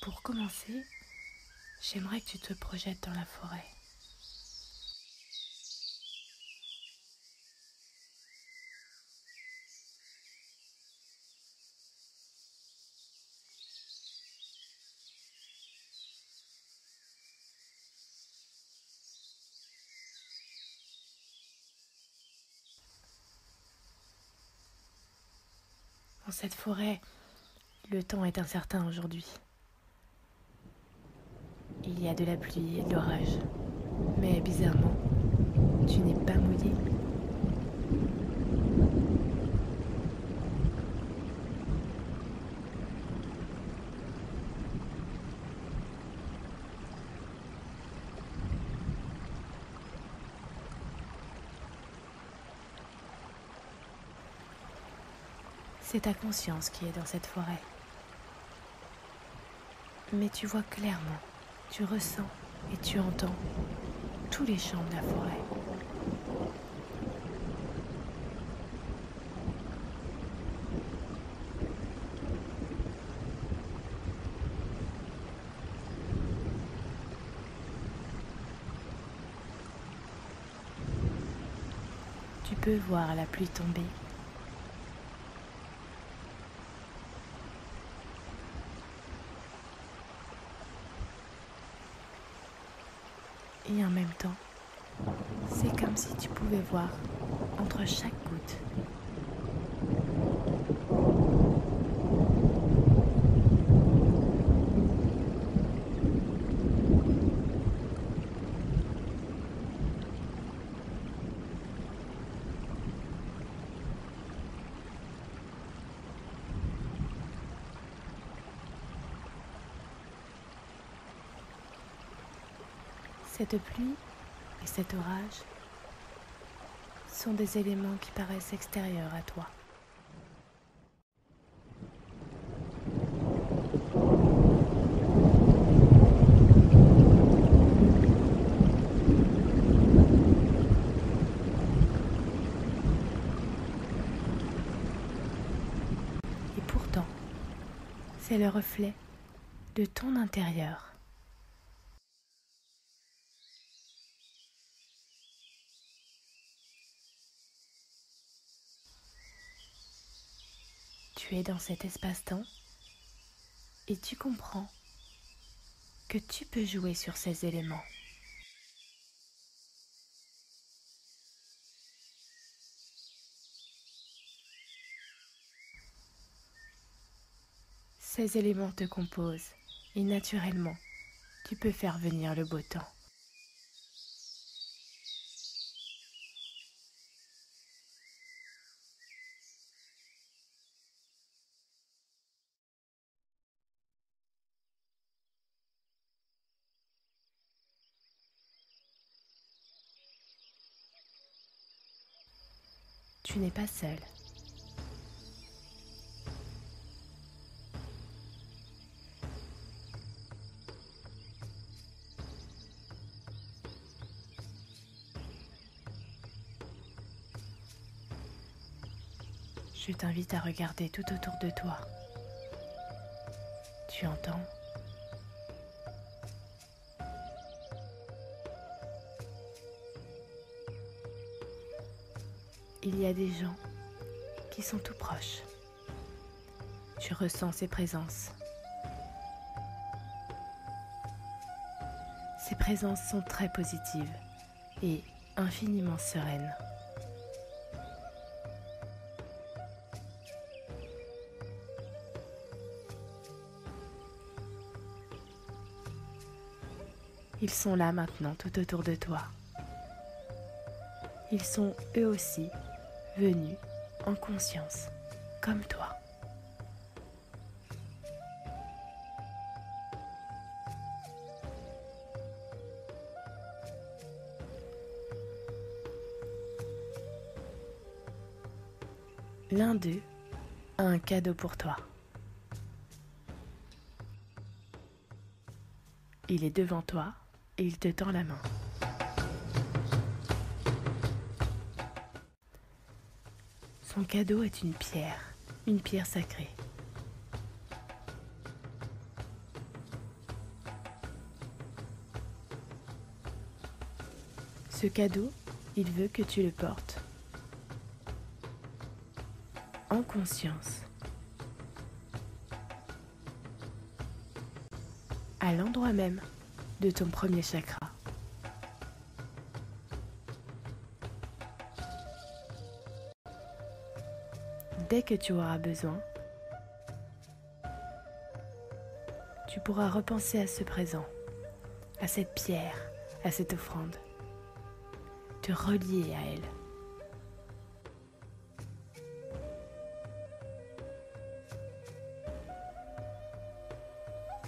Pour commencer, j'aimerais que tu te projettes dans la forêt. Dans cette forêt, le temps est incertain aujourd'hui. Il y a de la pluie et de l'orage. Mais bizarrement, tu n'es pas mouillé. C'est ta conscience qui est dans cette forêt. Mais tu vois clairement, tu ressens et tu entends tous les chants de la forêt. Tu peux voir la pluie tomber et en même temps, c'est comme si tu pouvais voir entre chaque goutte Cette pluie et cet orage sont des éléments qui paraissent extérieurs à toi. Et pourtant, c'est le reflet de ton intérieur. Tu es dans cet espace-temps et tu comprends que tu peux jouer sur ces éléments. Ces éléments te composent et naturellement, tu peux faire venir le beau temps. Tu n'es pas seul. Je t'invite à regarder tout autour de toi. Tu entends? Il y a des gens qui sont tout proches. Tu ressens ces présences. Ces présences sont très positives et infiniment sereines. Ils sont là maintenant tout autour de toi. Ils sont eux aussi venus en conscience, comme toi. L'un d'eux a un cadeau pour toi. Il est devant toi et il te tend la main. Son cadeau est une pierre, une pierre sacrée. Ce cadeau, il veut que tu le portes. En conscience. À l'endroit même de ton premier chakra. Dès que tu auras besoin, tu pourras repenser à ce présent, à cette pierre, à cette offrande, te relier à elle.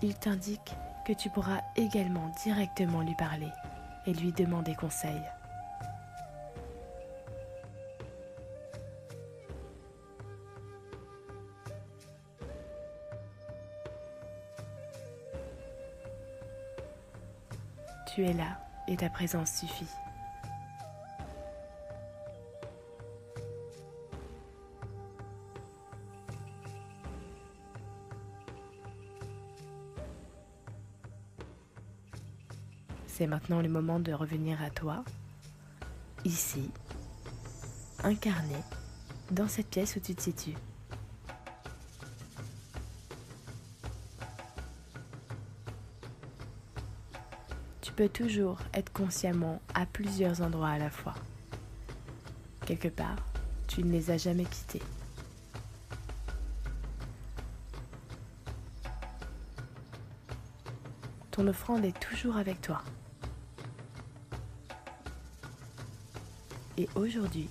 Il t'indique que tu pourras également directement lui parler et lui demander conseil. Tu es là et ta présence suffit. C'est maintenant le moment de revenir à toi, ici, incarné, dans cette pièce où tu te situes. Tu peux toujours être consciemment à plusieurs endroits à la fois. Quelque part, tu ne les as jamais quittés. Ton offrande est toujours avec toi. Et aujourd'hui,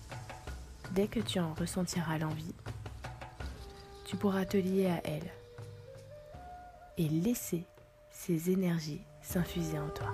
dès que tu en ressentiras l'envie, tu pourras te lier à elle et laisser ces énergies s'infuser en toi.